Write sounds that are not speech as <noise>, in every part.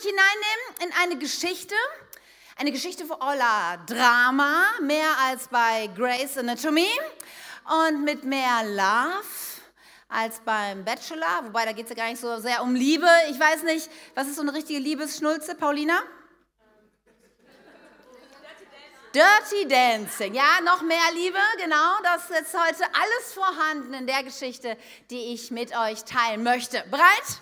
euch hineinnehmen in eine Geschichte, eine Geschichte voller Drama, mehr als bei Grey's Anatomy und mit mehr Love als beim Bachelor, wobei da geht es ja gar nicht so sehr um Liebe. Ich weiß nicht, was ist so eine richtige Liebesschnulze, Paulina? Dirty Dancing, ja, noch mehr Liebe, genau, das ist heute alles vorhanden in der Geschichte, die ich mit euch teilen möchte. Bereit?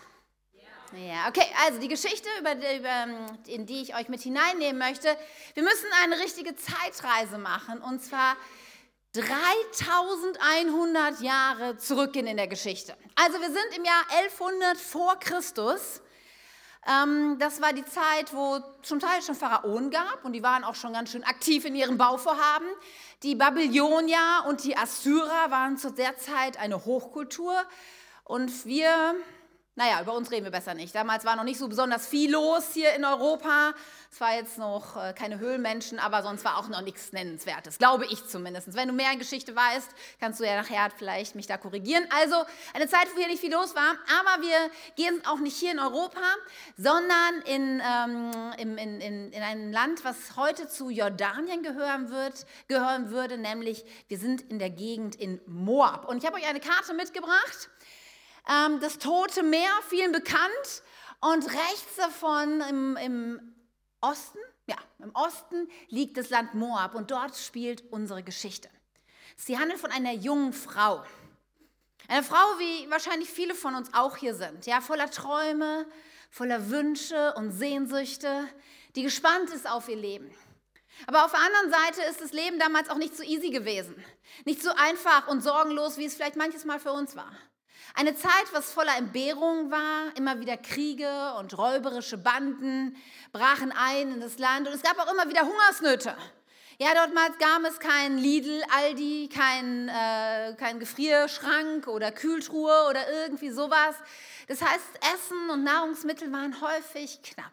Ja, okay, also die Geschichte, über, über, in die ich euch mit hineinnehmen möchte. Wir müssen eine richtige Zeitreise machen und zwar 3100 Jahre zurückgehen in der Geschichte. Also wir sind im Jahr 1100 vor Christus. Ähm, das war die Zeit, wo zum Teil schon Pharaonen gab und die waren auch schon ganz schön aktiv in ihrem Bauvorhaben. Die Babylonier und die Assyrer waren zu der Zeit eine Hochkultur und wir naja, über uns reden wir besser nicht. Damals war noch nicht so besonders viel los hier in Europa. Es war jetzt noch äh, keine Höhlenmenschen, aber sonst war auch noch nichts Nennenswertes, glaube ich zumindest. Wenn du mehr in Geschichte weißt, kannst du ja nachher vielleicht mich da korrigieren. Also eine Zeit, wo hier nicht viel los war, aber wir gehen auch nicht hier in Europa, sondern in, ähm, in, in, in ein Land, was heute zu Jordanien gehören, wird, gehören würde, nämlich wir sind in der Gegend in Moab. Und ich habe euch eine Karte mitgebracht ähm, das Tote Meer, vielen bekannt. Und rechts davon im, im Osten, ja, im Osten liegt das Land Moab und dort spielt unsere Geschichte. Sie handelt von einer jungen Frau. Eine Frau, wie wahrscheinlich viele von uns auch hier sind, ja, voller Träume, voller Wünsche und Sehnsüchte, die gespannt ist auf ihr Leben. Aber auf der anderen Seite ist das Leben damals auch nicht so easy gewesen. Nicht so einfach und sorgenlos, wie es vielleicht manches Mal für uns war. Eine Zeit, was voller Entbehrungen war, immer wieder Kriege und räuberische Banden brachen ein in das Land und es gab auch immer wieder Hungersnöte. Ja, dortmals gab es keinen Lidl, Aldi, keinen äh, kein Gefrierschrank oder Kühltruhe oder irgendwie sowas. Das heißt, Essen und Nahrungsmittel waren häufig knapp.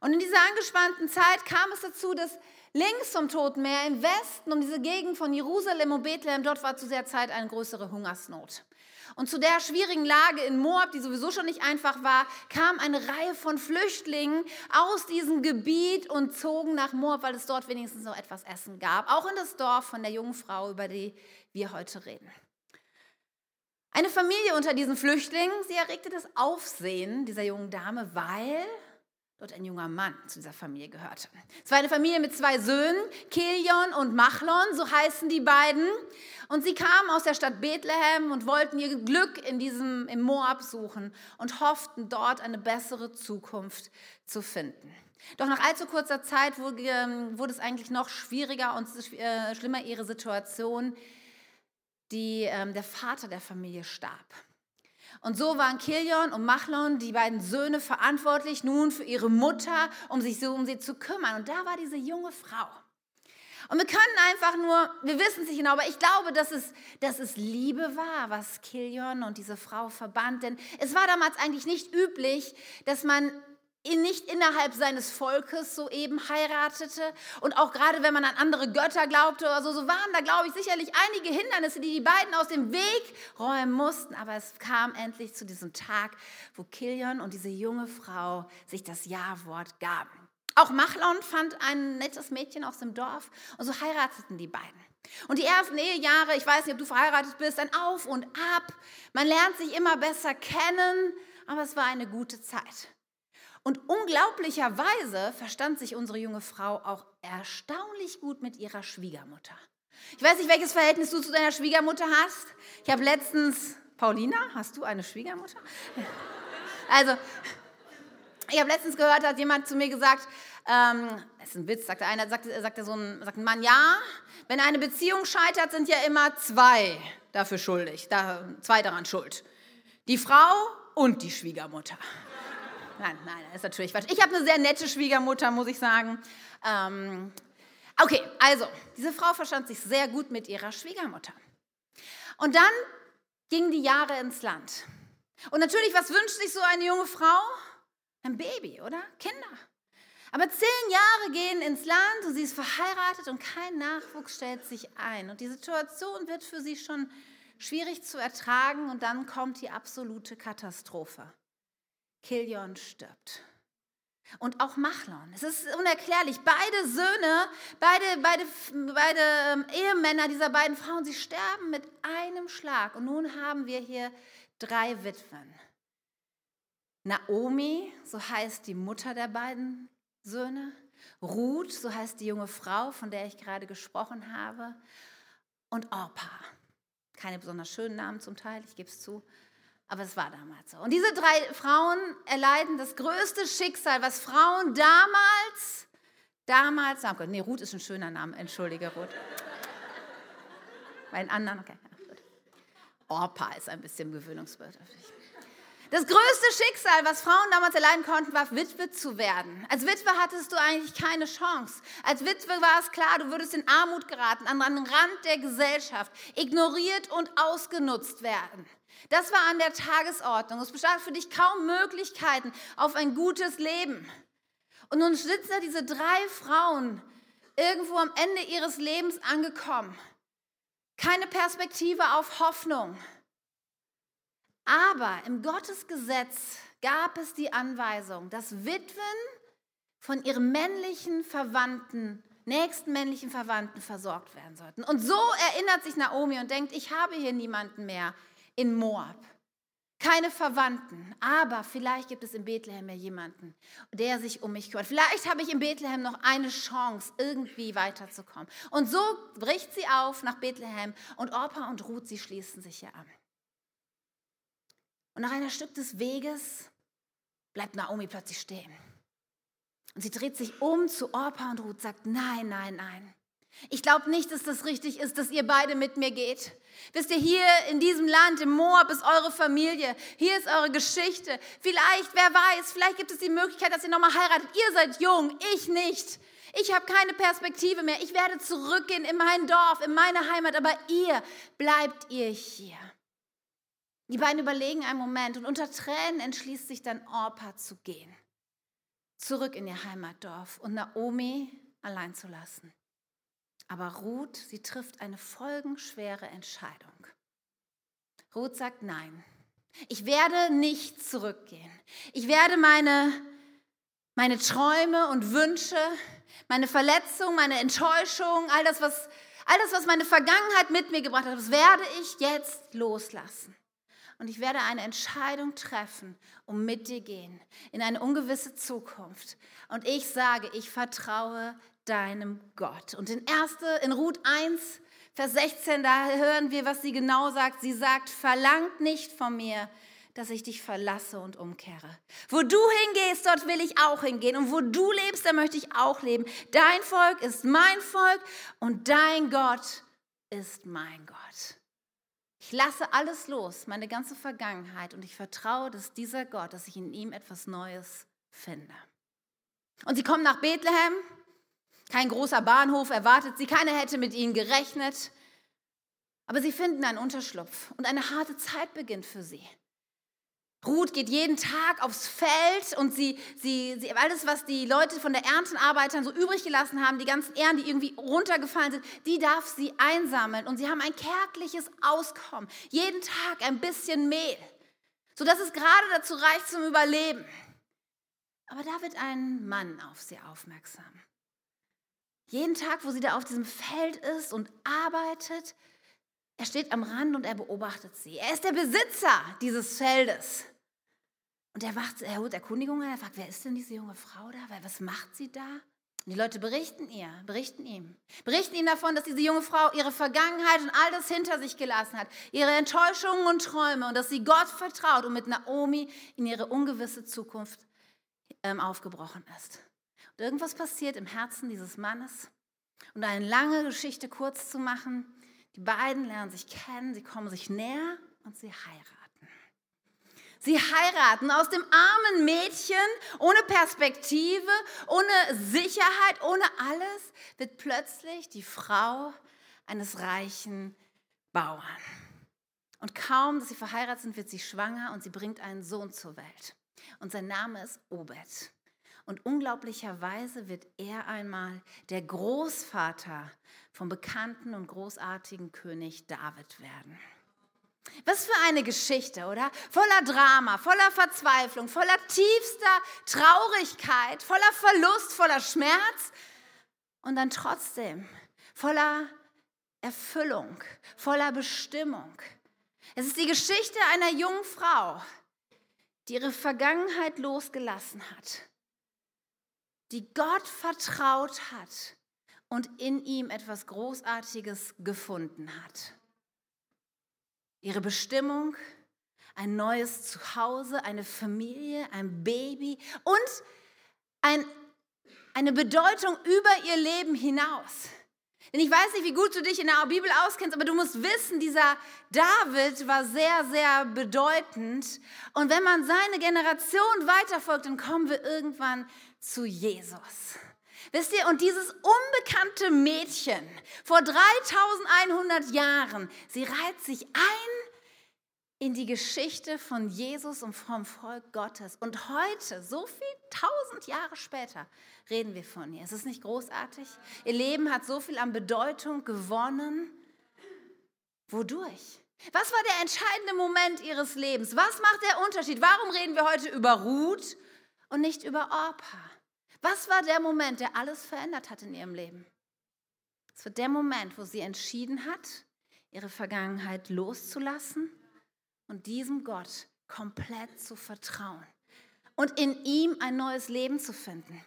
Und in dieser angespannten Zeit kam es dazu, dass links vom Toten Meer im Westen, um diese Gegend von Jerusalem und Bethlehem, dort war zu der Zeit eine größere Hungersnot. Und zu der schwierigen Lage in Moab, die sowieso schon nicht einfach war, kam eine Reihe von Flüchtlingen aus diesem Gebiet und zogen nach Moab, weil es dort wenigstens noch etwas Essen gab. Auch in das Dorf von der jungen Frau, über die wir heute reden. Eine Familie unter diesen Flüchtlingen, sie erregte das Aufsehen dieser jungen Dame, weil dort ein junger Mann zu dieser Familie gehörte. Es war eine Familie mit zwei Söhnen, Kelion und Machlon, so heißen die beiden. Und sie kamen aus der Stadt Bethlehem und wollten ihr Glück in diesem, im Moab suchen und hofften dort eine bessere Zukunft zu finden. Doch nach allzu kurzer Zeit wurde, ähm, es eigentlich noch schwieriger und äh, schlimmer ihre Situation. Die, ähm, der Vater der Familie starb. Und so waren Kilion und Machlon, die beiden Söhne, verantwortlich nun für ihre Mutter, um sich so um sie zu kümmern. Und da war diese junge Frau. Und wir können einfach nur, wir wissen es nicht genau, aber ich glaube, dass es, dass es Liebe war, was Kilion und diese Frau verband. Denn es war damals eigentlich nicht üblich, dass man nicht innerhalb seines Volkes so eben heiratete. Und auch gerade wenn man an andere Götter glaubte oder so, so waren da, glaube ich, sicherlich einige Hindernisse, die die beiden aus dem Weg räumen mussten. Aber es kam endlich zu diesem Tag, wo Kilion und diese junge Frau sich das Ja-Wort gaben. Auch Machlon fand ein nettes Mädchen aus dem Dorf und so heirateten die beiden. Und die ersten Ehejahre, ich weiß nicht, ob du verheiratet bist, ein Auf und Ab. Man lernt sich immer besser kennen, aber es war eine gute Zeit. Und unglaublicherweise verstand sich unsere junge Frau auch erstaunlich gut mit ihrer Schwiegermutter. Ich weiß nicht, welches Verhältnis du zu deiner Schwiegermutter hast. Ich habe letztens, Paulina, hast du eine Schwiegermutter? <laughs> Also, ich habe letztens gehört, hat jemand zu mir gesagt, ähm, das ist ein Witz, sagte einer, sagte, sagte so ein, sagte ein Mann, ja, wenn eine Beziehung scheitert, sind ja immer zwei dafür schuldig, da, zwei daran schuld. Die Frau und die Schwiegermutter. Nein, nein, das ist natürlich falsch. Ich habe eine sehr nette Schwiegermutter, muss ich sagen. Ähm, okay, also, diese Frau verstand sich sehr gut mit ihrer Schwiegermutter. Und dann gingen die Jahre ins Land. Und natürlich, was wünscht sich so eine junge Frau? Ein Baby, oder? Kinder. Aber zehn Jahre gehen ins Land und sie ist verheiratet und kein Nachwuchs stellt sich ein. Und die Situation wird für sie schon schwierig zu ertragen und dann kommt die absolute Katastrophe. Kilion stirbt. und auch Machlon. Es ist unerklärlich. Beide Söhne, beide, beide, beide ähm, Ehemänner dieser beiden Frauen, sie sterben mit einem Schlag. Und nun haben wir hier drei Witwen. Naomi, so heißt die Mutter der beiden Söhne. Ruth, so heißt die junge Frau, von der ich gerade gesprochen habe. Und Orpa. Keine besonders schönen Namen zum Teil, ich gebe es zu. Aber es war damals so. Und diese drei Frauen erleiden das größte Schicksal, was Frauen damals, damals sagen können. Nee, Ruth ist ein schöner Name, entschuldige Ruth. Bei den anderen, okay. Orpa ist ein bisschen gewöhnungsbedürftig. Das größte Schicksal, was Frauen damals erleiden konnten, war Witwe zu werden. Als Witwe hattest du eigentlich keine Chance. Als Witwe war es klar, du würdest in Armut geraten, an den Rand der Gesellschaft, ignoriert und ausgenutzt werden. Das war an der Tagesordnung. Es bestand für dich kaum Möglichkeiten auf ein gutes Leben. Und nun sitzen da diese drei Frauen irgendwo am Ende ihres Lebens angekommen. Keine Perspektive auf Hoffnung. Aber im Gottesgesetz gab es die Anweisung, dass Witwen von ihren männlichen Verwandten, nächsten männlichen Verwandten versorgt werden sollten. Und so erinnert sich Naomi und denkt, ich habe hier niemanden mehr in Moab. Keine Verwandten, aber vielleicht gibt es in Bethlehem ja jemanden, der sich um mich kümmert. Vielleicht habe ich in Bethlehem noch eine Chance, irgendwie weiterzukommen. Und so bricht sie auf nach Bethlehem und Orpa und Ruth, sie schließen sich hier an. Und nach einer Stück des Weges bleibt Naomi plötzlich stehen. Und sie dreht sich um zu Orpa und Ruth, sagt, nein, nein, nein. Ich glaube nicht, dass das richtig ist, dass ihr beide mit mir geht. Wisst ihr, hier in diesem Land, im Moab, ist eure Familie. Hier ist eure Geschichte. Vielleicht, wer weiß, vielleicht gibt es die Möglichkeit, dass ihr nochmal heiratet. Ihr seid jung, ich nicht. Ich habe keine Perspektive mehr. Ich werde zurückgehen in mein Dorf, in meine Heimat, aber ihr bleibt ihr hier. Die beiden überlegen einen Moment und unter Tränen entschließt sich dann Orpa zu gehen. Zurück in ihr Heimatdorf und Naomi allein zu lassen. Aber Ruth, sie trifft eine folgenschwere Entscheidung. Ruth sagt nein. Ich werde nicht zurückgehen. Ich werde meine, meine Träume und Wünsche, meine Verletzung, meine Enttäuschung, all das, was, all das, was meine Vergangenheit mit mir gebracht hat, das werde ich jetzt loslassen. Und ich werde eine Entscheidung treffen, um mit dir gehen in eine ungewisse Zukunft. Und ich sage, ich vertraue deinem Gott. Und in, erste, in Ruth 1, Vers 16, da hören wir, was sie genau sagt. Sie sagt, verlangt nicht von mir, dass ich dich verlasse und umkehre. Wo du hingehst, dort will ich auch hingehen. Und wo du lebst, da möchte ich auch leben. Dein Volk ist mein Volk und dein Gott ist mein Gott. Ich lasse alles los, meine ganze Vergangenheit, und ich vertraue, dass dieser Gott, dass ich in ihm etwas Neues finde. Und sie kommen nach Bethlehem kein großer Bahnhof erwartet sie, keiner hätte mit ihnen gerechnet. Aber sie finden einen Unterschlupf und eine harte Zeit beginnt für sie. Ruth geht jeden Tag aufs Feld und sie, sie, sie, alles, was die Leute von der Erntenarbeitern so übrig gelassen haben, die ganzen Ähren, die irgendwie runtergefallen sind, die darf sie einsammeln. Und sie haben ein kärgliches Auskommen. Jeden Tag ein bisschen Mehl, sodass es gerade dazu reicht zum Überleben. Aber da wird ein Mann auf sie aufmerksam. Jeden Tag, wo sie da auf diesem Feld ist und arbeitet, er steht am Rand und er beobachtet sie. Er ist der Besitzer dieses Feldes. Und er, macht, er holt Erkundigungen, er fragt, wer ist denn diese junge Frau da? Was macht sie da? Und die Leute berichten ihr, berichten ihm. Berichten ihm davon, dass diese junge Frau ihre Vergangenheit und all das hinter sich gelassen hat. Ihre Enttäuschungen und Träume und dass sie Gott vertraut und mit Naomi in ihre ungewisse Zukunft ähm, aufgebrochen ist. Irgendwas passiert im Herzen dieses Mannes. Und eine lange Geschichte kurz zu machen, die beiden lernen sich kennen, sie kommen sich näher und sie heiraten. Sie heiraten aus dem armen Mädchen ohne Perspektive, ohne Sicherheit, ohne alles, wird plötzlich die Frau eines reichen Bauern. Und kaum, dass sie verheiratet sind, wird sie schwanger und sie bringt einen Sohn zur Welt. Und sein Name ist Obed. Und unglaublicherweise wird er einmal der Großvater vom bekannten und großartigen König David werden. Was für eine Geschichte, oder? Voller Drama, voller Verzweiflung, voller tiefster Traurigkeit, voller Verlust, voller Schmerz und dann trotzdem voller Erfüllung, voller Bestimmung. Es ist die Geschichte einer jungen Frau, die ihre Vergangenheit losgelassen hat, die Gott vertraut hat und in ihm etwas Großartiges gefunden hat. Ihre Bestimmung, ein neues Zuhause, eine Familie, ein Baby und ein, eine Bedeutung über ihr Leben hinaus. Denn ich weiß nicht, wie gut du dich in der Bibel auskennst, aber du musst wissen, dieser David war sehr, sehr bedeutend. Und wenn man seine Generation weiterfolgt, dann kommen wir irgendwann zu Jesus. Wisst ihr, und dieses unbekannte Mädchen vor 3100 Jahren, sie reiht sich ein in die Geschichte von Jesus und vom Volk Gottes. Und heute, so viel tausend Jahre später, reden wir von ihr. Ist es nicht großartig? Ihr Leben hat so viel an Bedeutung gewonnen. Wodurch? Was war der entscheidende Moment ihres Lebens? Was macht der Unterschied? Warum reden wir heute über Ruth und nicht über Orpa? Was war der Moment, der alles verändert hat in ihrem Leben? Es war der Moment, wo sie entschieden hat, ihre Vergangenheit loszulassen und diesem Gott komplett zu vertrauen und in ihm ein neues Leben zu finden.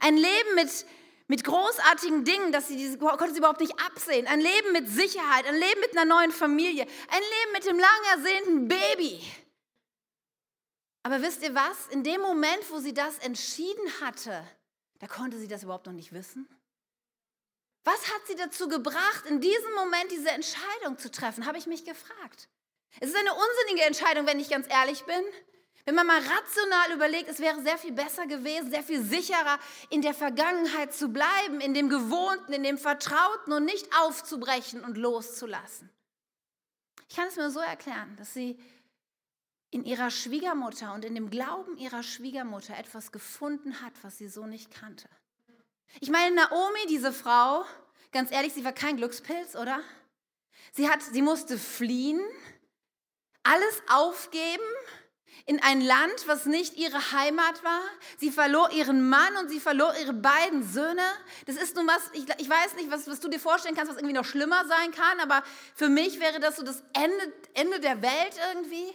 Ein Leben mit, mit großartigen Dingen, dass sie diese, konnte sie überhaupt nicht absehen. Ein Leben mit Sicherheit, ein Leben mit einer neuen Familie, ein Leben mit dem lang ersehnten Baby. Aber wisst ihr was? In dem Moment, wo sie das entschieden hatte, da konnte sie das überhaupt noch nicht wissen. Was hat sie dazu gebracht, in diesem Moment diese Entscheidung zu treffen, habe ich mich gefragt. Es ist eine unsinnige Entscheidung, wenn ich ganz ehrlich bin. Wenn man mal rational überlegt, es wäre sehr viel besser gewesen, sehr viel sicherer, in der Vergangenheit zu bleiben, in dem Gewohnten, in dem Vertrauten und nicht aufzubrechen und loszulassen. Ich kann es mir so erklären, dass sie in ihrer Schwiegermutter und in dem Glauben ihrer Schwiegermutter etwas gefunden hat, was sie so nicht kannte. Ich meine, Naomi, diese Frau, ganz ehrlich, sie war kein Glückspilz, oder? Sie, hat, sie musste fliehen, alles aufgeben in ein Land, was nicht ihre Heimat war. Sie verlor ihren Mann und sie verlor ihre beiden Söhne. Das ist nun was, ich, ich weiß nicht, was, was, du dir vorstellen kannst, was irgendwie noch schlimmer sein kann, aber für mich wäre das so das Ende, Ende der Welt irgendwie.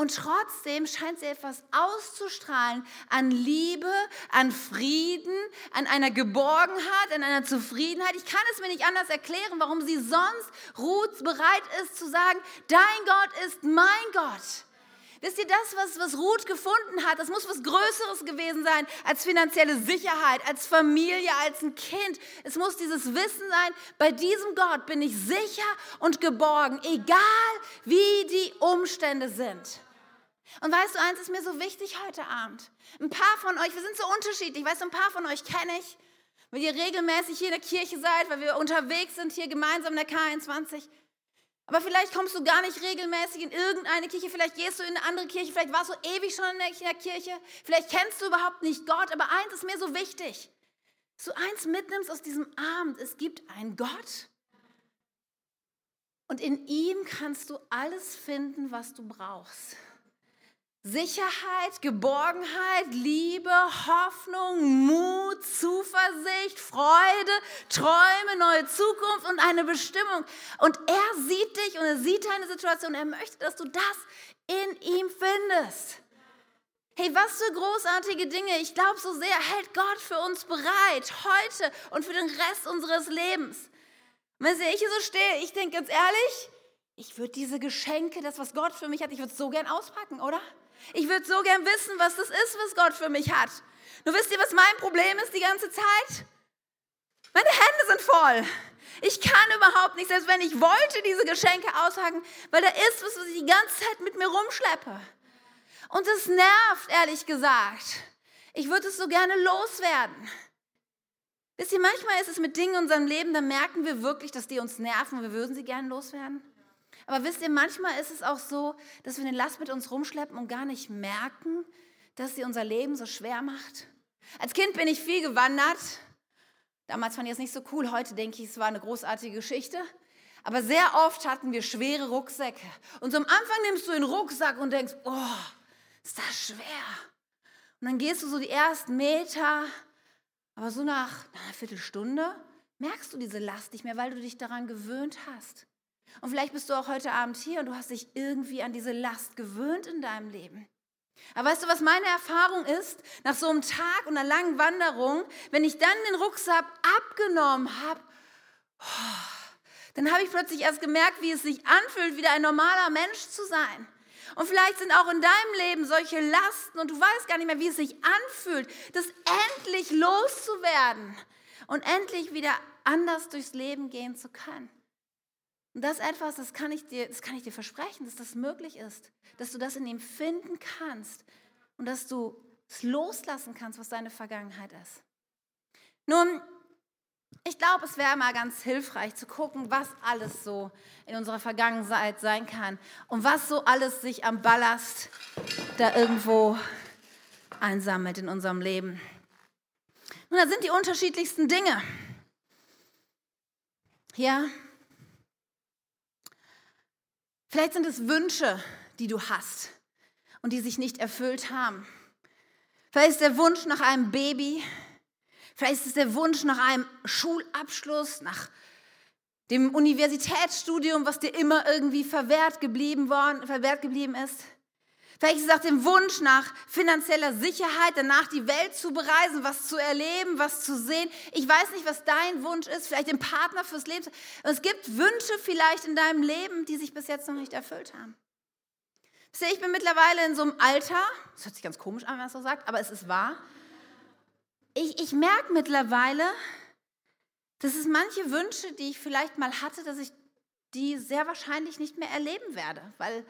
Und trotzdem scheint sie etwas auszustrahlen an Liebe, an Frieden, an einer Geborgenheit, an einer Zufriedenheit. Ich kann es mir nicht anders erklären, warum sie sonst Ruth bereit ist zu sagen, dein Gott ist mein Gott. Wisst ihr, das, was, was Ruth gefunden hat, das muss was Größeres gewesen sein als finanzielle Sicherheit, als Familie, als ein Kind. Es muss dieses Wissen sein, bei diesem Gott bin ich sicher und geborgen, egal wie die Umstände sind. Und weißt du, eins ist mir so wichtig heute Abend. Ein paar von euch, wir sind so unterschiedlich, weißt du, ein paar von euch kenne ich, weil ihr regelmäßig hier in der Kirche seid, weil wir unterwegs sind hier gemeinsam in der K21. Aber vielleicht kommst du gar nicht regelmäßig in irgendeine Kirche, vielleicht gehst du in eine andere Kirche, vielleicht warst du ewig schon in der Kirche, vielleicht kennst du überhaupt nicht Gott, aber eins ist mir so wichtig, dass du eins mitnimmst aus diesem Abend, es gibt einen Gott und in ihm kannst du alles finden, was du brauchst. Sicherheit, Geborgenheit, Liebe, Hoffnung, Mut, Zuversicht, Freude, Träume, neue Zukunft und eine Bestimmung. Und er sieht dich und er sieht deine Situation. Er möchte, dass du das in ihm findest. Hey, was für großartige Dinge. Ich glaube, so sehr hält Gott für uns bereit, heute und für den Rest unseres Lebens. Wenn ich hier so stehe, ich denke ganz ehrlich, ich würde diese Geschenke, das, was Gott für mich hat, ich würde es so gern auspacken, oder? Ich würde so gern wissen, was das ist, was Gott für mich hat. Nur wisst ihr, was mein Problem ist die ganze Zeit? Meine Hände sind voll. Ich kann überhaupt nicht, selbst wenn ich wollte, diese Geschenke aushaken, weil da ist was, was ich die ganze Zeit mit mir rumschleppe. Und das nervt, ehrlich gesagt. Ich würde es so gerne loswerden. Wisst ihr, manchmal ist es mit Dingen in unserem Leben, da merken wir wirklich, dass die uns nerven und wir würden sie gerne loswerden. Aber wisst ihr, manchmal ist es auch so, dass wir den Last mit uns rumschleppen und gar nicht merken, dass sie unser Leben so schwer macht. Als Kind bin ich viel gewandert. Damals fand ich es nicht so cool. Heute denke ich, es war eine großartige Geschichte. Aber sehr oft hatten wir schwere Rucksäcke. Und am Anfang nimmst du den Rucksack und denkst, oh, ist das schwer. Und dann gehst du so die ersten Meter, aber so nach einer Viertelstunde merkst du diese Last nicht mehr, weil du dich daran gewöhnt hast. Und vielleicht bist du auch heute Abend hier und du hast dich irgendwie an diese Last gewöhnt in deinem Leben. Aber weißt du, was meine Erfahrung ist? Nach so einem Tag und einer langen Wanderung, wenn ich dann den Rucksack abgenommen habe, oh, dann habe ich plötzlich erst gemerkt, wie es sich anfühlt, wieder ein normaler Mensch zu sein. Und vielleicht sind auch in deinem Leben solche Lasten und du weißt gar nicht mehr, wie es sich anfühlt, das endlich loszuwerden und endlich wieder anders durchs Leben gehen zu können. Und das ist etwas, das kann ich dir, das kann ich dir versprechen, dass das möglich ist, dass du das in ihm finden kannst und dass du es loslassen kannst, was deine Vergangenheit ist. Nun, ich glaube, es wäre mal ganz hilfreich zu gucken, was alles so in unserer Vergangenheit sein kann und was so alles sich am Ballast da irgendwo einsammelt in unserem Leben. Nun, da sind die unterschiedlichsten Dinge. Ja, vielleicht sind es Wünsche, die du hast und die sich nicht erfüllt haben. Vielleicht ist der Wunsch nach einem Baby, Vielleicht ist es der Wunsch nach einem Schulabschluss, nach dem Universitätsstudium, was dir immer irgendwie verwehrt geblieben, worden, verwehrt geblieben ist. Vielleicht ist es auch der Wunsch nach finanzieller Sicherheit, danach die Welt zu bereisen, was zu erleben, was zu sehen. Ich weiß nicht, was dein Wunsch ist, vielleicht den Partner fürs Leben. Es gibt Wünsche vielleicht in deinem Leben, die sich bis jetzt noch nicht erfüllt haben. Ich bin mittlerweile in so einem Alter, das hört sich ganz komisch an, wenn man es so sagt, aber es ist wahr, ich, ich merke mittlerweile, dass es manche Wünsche, die ich vielleicht mal hatte, dass ich die sehr wahrscheinlich nicht mehr erleben werde, weil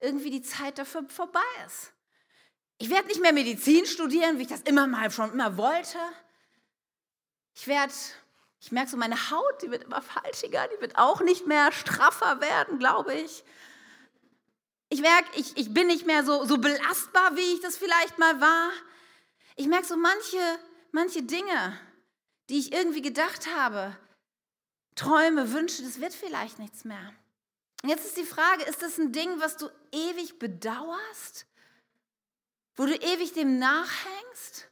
irgendwie die Zeit dafür vorbei ist. Ich werde nicht mehr Medizin studieren, wie ich das immer mal schon immer wollte. Ich werde, ich merke so, meine Haut, die wird immer falschiger, die wird auch nicht mehr straffer werden, glaube ich. Ich merke, ich, ich bin nicht mehr so, so belastbar, wie ich das vielleicht mal war. Ich merke so, manche manche Dinge, die ich irgendwie gedacht habe, Träume, Wünsche, das wird vielleicht nichts mehr. Und jetzt ist die Frage, ist das ein Ding, was du ewig bedauerst? Wo du ewig dem nachhängst?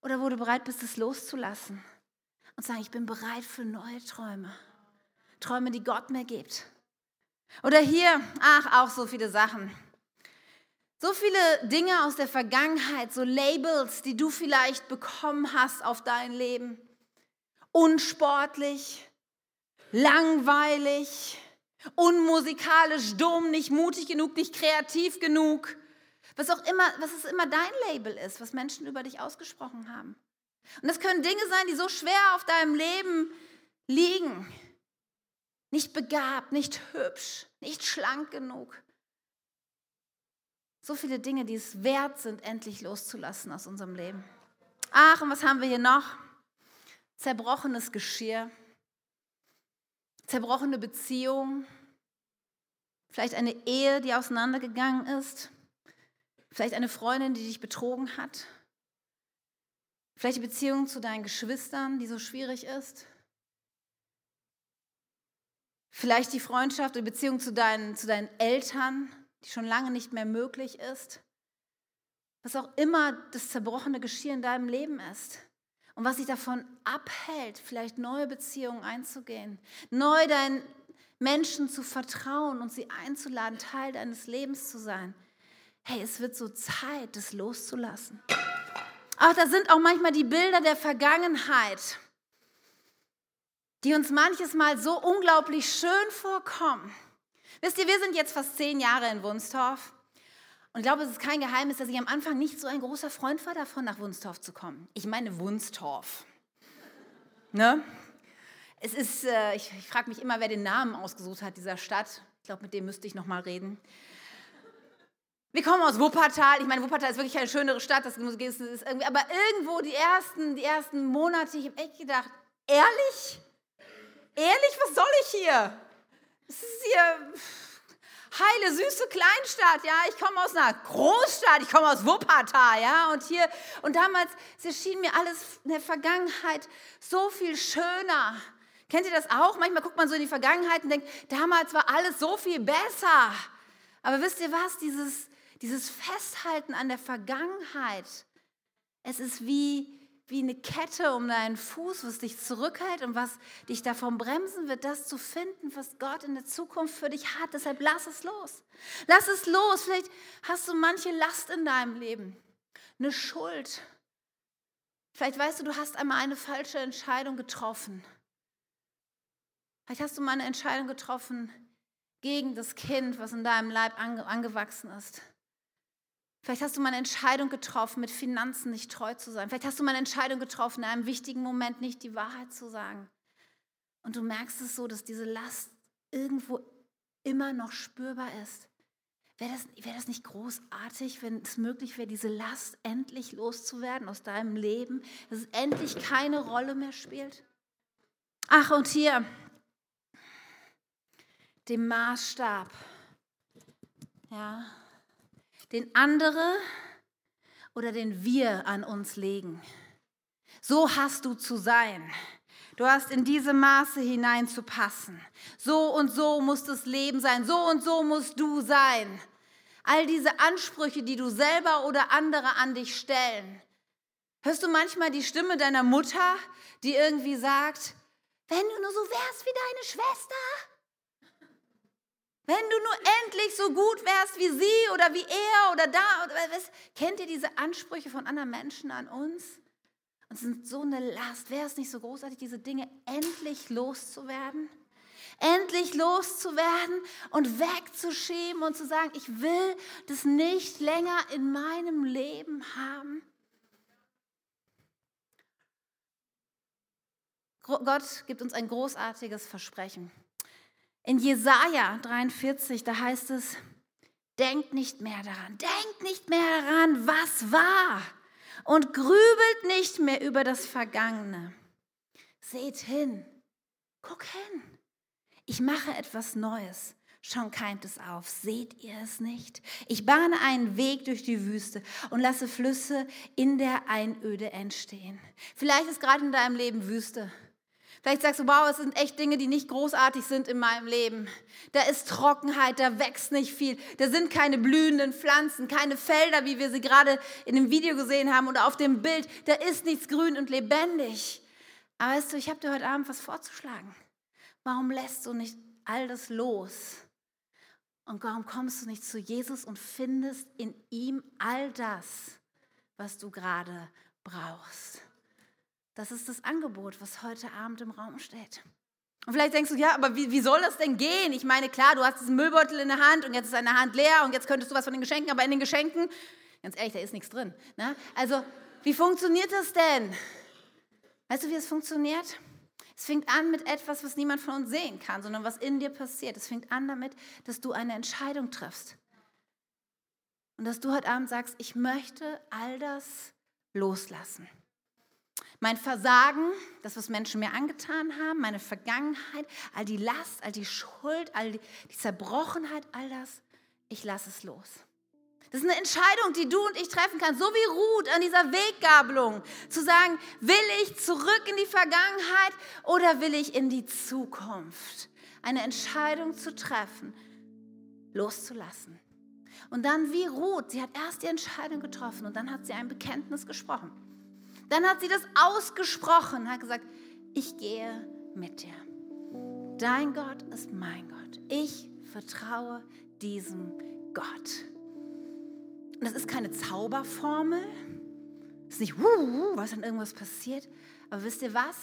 Oder wo du bereit bist, es loszulassen? Und sagen, ich bin bereit für neue Träume. Träume, die Gott mir gibt. Oder hier, ach, auch so viele Sachen. So viele Dinge aus der Vergangenheit, so Labels, die du vielleicht bekommen hast auf dein Leben. Unsportlich, langweilig, unmusikalisch, dumm, nicht mutig genug, nicht kreativ genug. Was auch immer, was es immer dein Label ist, was Menschen über dich ausgesprochen haben. Und das können Dinge sein, die so schwer auf deinem Leben liegen. Nicht begabt, nicht hübsch, nicht schlank genug. So viele Dinge, die es wert sind, endlich loszulassen aus unserem Leben. Ach, und was haben wir hier noch? Zerbrochenes Geschirr, zerbrochene Beziehungen, vielleicht eine Ehe, die auseinandergegangen ist, vielleicht eine Freundin, die dich betrogen hat, vielleicht die Beziehung zu deinen Geschwistern, die so schwierig ist, vielleicht die Freundschaft oder Beziehung zu deinen, zu deinen Eltern, die schon lange nicht mehr möglich ist. Was auch immer das zerbrochene Geschirr in deinem Leben ist. Und was dich davon abhält, vielleicht neue Beziehungen einzugehen, neu deinen Menschen zu vertrauen und sie einzuladen, Teil deines Lebens zu sein. Hey, es wird so Zeit, das loszulassen. Ach, da sind auch manchmal die Bilder der Vergangenheit, die uns manches Mal so unglaublich schön vorkommen. Wisst ihr, wir sind jetzt fast zehn Jahre in Wunstorf. Und ich glaube, es ist kein Geheimnis, dass ich am Anfang nicht so ein großer Freund war davon, nach Wunstorf zu kommen. Ich meine Wunstorf. Ne? Es ist, äh, ich, ich frage mich immer, wer den Namen ausgesucht hat dieser Stadt. Ich glaube, mit dem müsste ich noch mal reden. Wir kommen aus Wuppertal. Ich meine, Wuppertal ist wirklich eine schönere Stadt. Das ist irgendwie, aber irgendwo die ersten, die ersten Monate, ich habe echt gedacht, ehrlich? Ehrlich, was soll ich hier? Es ist hier heile, süße Kleinstadt, ja. Ich komme aus einer Großstadt, ich komme aus Wuppertal, ja. Und hier, und damals, es erschien mir alles in der Vergangenheit so viel schöner, Kennt ihr das auch? Manchmal guckt man so in die Vergangenheit und denkt, damals war alles so viel besser. Aber wisst ihr was? Dieses, dieses Festhalten an der Vergangenheit, es ist wie, wie eine Kette um deinen Fuß, was dich zurückhält und was dich davon bremsen wird, das zu finden, was Gott in der Zukunft für dich hat. Deshalb lass es los. Lass es los. Vielleicht hast du manche Last in deinem Leben, eine Schuld. Vielleicht weißt du, du hast einmal eine falsche Entscheidung getroffen. Vielleicht hast du mal eine Entscheidung getroffen gegen das Kind, was in deinem Leib ange angewachsen ist. Vielleicht hast du mal eine Entscheidung getroffen, mit Finanzen nicht treu zu sein. Vielleicht hast du mal eine Entscheidung getroffen, in einem wichtigen Moment nicht die Wahrheit zu sagen. Und du merkst es so, dass diese Last irgendwo immer noch spürbar ist. Wäre das, wär das nicht großartig, wenn es möglich wäre, diese Last endlich loszuwerden aus deinem Leben, dass es endlich keine Rolle mehr spielt? Ach, und hier, dem Maßstab. Ja, den andere oder den wir an uns legen. So hast du zu sein. Du hast in diese Maße hineinzupassen. So und so muss das Leben sein. So und so musst du sein. All diese Ansprüche, die du selber oder andere an dich stellen. Hörst du manchmal die Stimme deiner Mutter, die irgendwie sagt, wenn du nur so wärst wie deine Schwester, wenn du nur endlich so gut wärst wie sie oder wie er oder da. Oder was, kennt ihr diese Ansprüche von anderen Menschen an uns? Und sind so eine Last. Wäre es nicht so großartig, diese Dinge endlich loszuwerden? Endlich loszuwerden und wegzuschieben und zu sagen, ich will das nicht länger in meinem Leben haben. Gott gibt uns ein großartiges Versprechen. In Jesaja 43, da heißt es, denkt nicht mehr daran, denkt nicht mehr daran, was war und grübelt nicht mehr über das Vergangene. Seht hin, guck hin, ich mache etwas Neues. Schon keimt es auf. Seht ihr es nicht? Ich bahne einen Weg durch die Wüste und lasse Flüsse in der Einöde entstehen. Vielleicht ist gerade in deinem Leben Wüste. Vielleicht sagst du, wow, es sind echt Dinge, die nicht großartig sind in meinem Leben. Da ist Trockenheit, da wächst nicht viel. Da sind keine blühenden Pflanzen, keine Felder, wie wir sie gerade in dem Video gesehen haben oder auf dem Bild. Da ist nichts grün und lebendig. Aber weißt du, ich habe dir heute Abend was vorzuschlagen. Warum lässt du nicht all das los? Und warum kommst du nicht zu Jesus und findest in ihm all das, was du gerade brauchst? Das ist das Angebot, was heute Abend im Raum steht. Und vielleicht denkst du, ja, aber wie, wie soll das denn gehen? Ich meine, klar, du hast diesen Müllbeutel in der Hand und jetzt ist deine Hand leer und jetzt könntest du was von den Geschenken, aber in den Geschenken, ganz ehrlich, da ist nichts drin. Ne? Also, wie funktioniert das denn? Weißt du, wie es funktioniert? Es fängt an mit etwas, was niemand von uns sehen kann, sondern was in dir passiert. Es fängt an damit, dass du eine Entscheidung triffst. Und dass du heute Abend sagst, ich möchte all das loslassen. Mein Versagen, das, was Menschen mir angetan haben, meine Vergangenheit, all die Last, all die Schuld, all die, die Zerbrochenheit, all das, ich lasse es los. Das ist eine Entscheidung, die du und ich treffen kann, so wie Ruth an dieser Weggabelung, zu sagen, will ich zurück in die Vergangenheit oder will ich in die Zukunft? Eine Entscheidung zu treffen, loszulassen. Und dann wie Ruth, sie hat erst die Entscheidung getroffen und dann hat sie ein Bekenntnis gesprochen. Dann hat sie das ausgesprochen, hat gesagt, ich gehe mit dir. Dein Gott ist mein Gott. Ich vertraue diesem Gott. Und das ist keine Zauberformel. Es ist nicht, wuh, was dann irgendwas passiert. Aber wisst ihr was?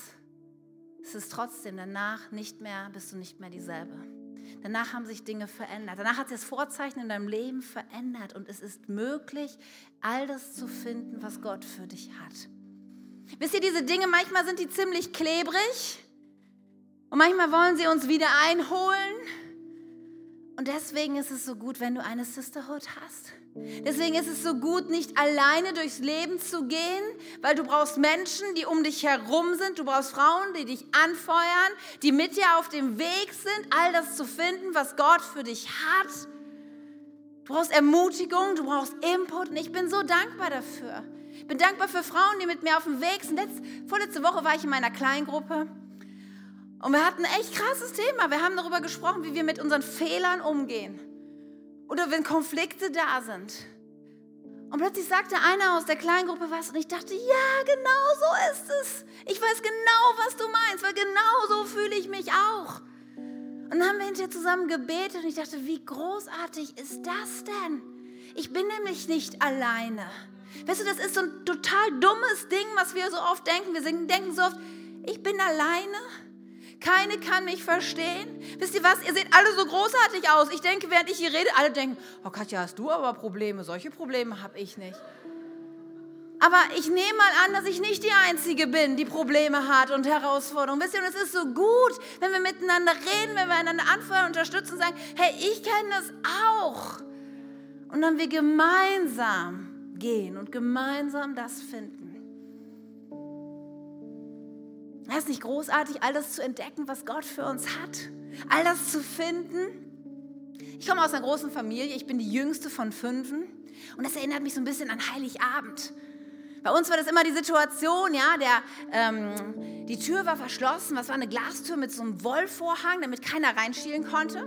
Es ist trotzdem danach nicht mehr, bist du nicht mehr dieselbe. Danach haben sich Dinge verändert. Danach hat sich das Vorzeichen in deinem Leben verändert und es ist möglich, all das zu finden, was Gott für dich hat. Wisst ihr, diese Dinge, manchmal sind die ziemlich klebrig und manchmal wollen sie uns wieder einholen. Und deswegen ist es so gut, wenn du eine Sisterhood hast. Deswegen ist es so gut, nicht alleine durchs Leben zu gehen, weil du brauchst Menschen, die um dich herum sind. Du brauchst Frauen, die dich anfeuern, die mit dir auf dem Weg sind, all das zu finden, was Gott für dich hat. Du brauchst Ermutigung, du brauchst Input und ich bin so dankbar dafür. Ich bin dankbar für Frauen, die mit mir auf dem Weg sind. Letz, vorletzte Woche war ich in meiner Kleingruppe Und wir hatten ein echt krasses Thema. Wir haben darüber gesprochen, wie wir mit unseren Fehlern umgehen. Oder wenn Konflikte da sind. Und plötzlich sagte einer aus der kleinen Gruppe was und ich dachte, ja, genau so ist es. Ich weiß genau, was du meinst, weil genau so fühle ich mich auch. Und dann haben wir hinterher zusammen gebetet und ich dachte, wie großartig ist das denn? Ich bin nämlich nicht alleine. Weißt du, das ist so ein total dummes Ding, was wir so oft denken. Wir denken so oft, ich bin alleine. Keine kann mich verstehen. Wisst ihr was? Ihr seht alle so großartig aus. Ich denke, während ich hier rede, alle denken, oh Katja, hast du aber Probleme. Solche Probleme habe ich nicht. Aber ich nehme mal an, dass ich nicht die Einzige bin, die Probleme hat und Herausforderungen. Wisst ihr, und es ist so gut, wenn wir miteinander reden, wenn wir einander anfeuern, unterstützen und sagen, hey, ich kenne das auch. Und dann wir gemeinsam gehen und gemeinsam das finden. Es ist nicht großartig, all das zu entdecken, was Gott für uns hat. All das zu finden. Ich komme aus einer großen Familie, ich bin die jüngste von fünfen. Und das erinnert mich so ein bisschen an Heiligabend. Bei uns war das immer die Situation, ja, der, ähm, die Tür war verschlossen, was war eine Glastür mit so einem Wollvorhang, damit keiner reinschielen konnte.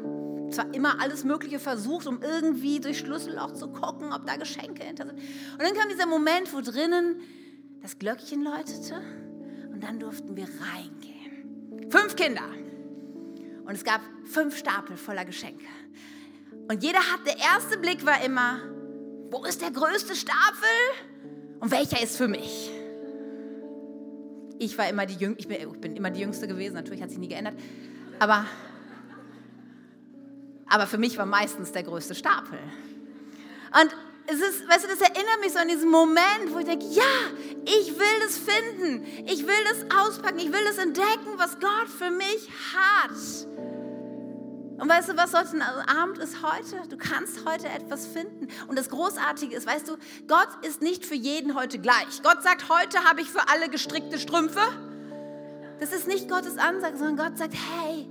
Es war immer alles Mögliche versucht, um irgendwie durch Schlüsselloch zu gucken, ob da Geschenke hinter sind. Und dann kam dieser Moment, wo drinnen das Glöckchen läutete und dann durften wir reingehen. Fünf Kinder. Und es gab fünf Stapel voller Geschenke. Und jeder hat, der erste Blick war immer, wo ist der größte Stapel und welcher ist für mich? Ich war immer die Jüngste, ich bin immer die Jüngste gewesen, natürlich hat sich nie geändert. Aber, aber für mich war meistens der größte Stapel. Und es ist, weißt du, das erinnert mich so an diesen Moment, wo ich denke, ja, ich will das finden, ich will das auspacken, ich will das entdecken, was Gott für mich hat. Und weißt du, was heute Abend ist heute? Du kannst heute etwas finden. Und das Großartige ist, weißt du, Gott ist nicht für jeden heute gleich. Gott sagt, heute habe ich für alle gestrickte Strümpfe. Das ist nicht Gottes Ansage, sondern Gott sagt, hey,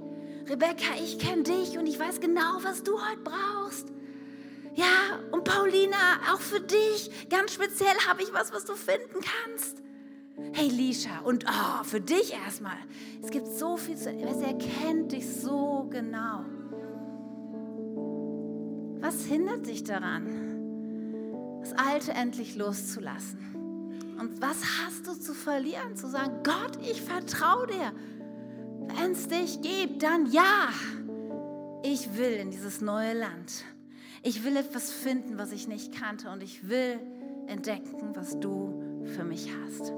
Rebecca, ich kenne dich und ich weiß genau, was du heute brauchst. Ja, und Paulina, auch für dich, ganz speziell habe ich was, was du finden kannst. Hey Lisha, und oh, für dich erstmal. Es gibt so viel zu, er kennt dich so genau. Was hindert dich daran, das Alte endlich loszulassen? Und was hast du zu verlieren? Zu sagen, Gott, ich vertraue dir. Wenn es dich gibt, dann ja. Ich will in dieses neue Land. Ich will etwas finden, was ich nicht kannte und ich will entdecken, was du für mich hast.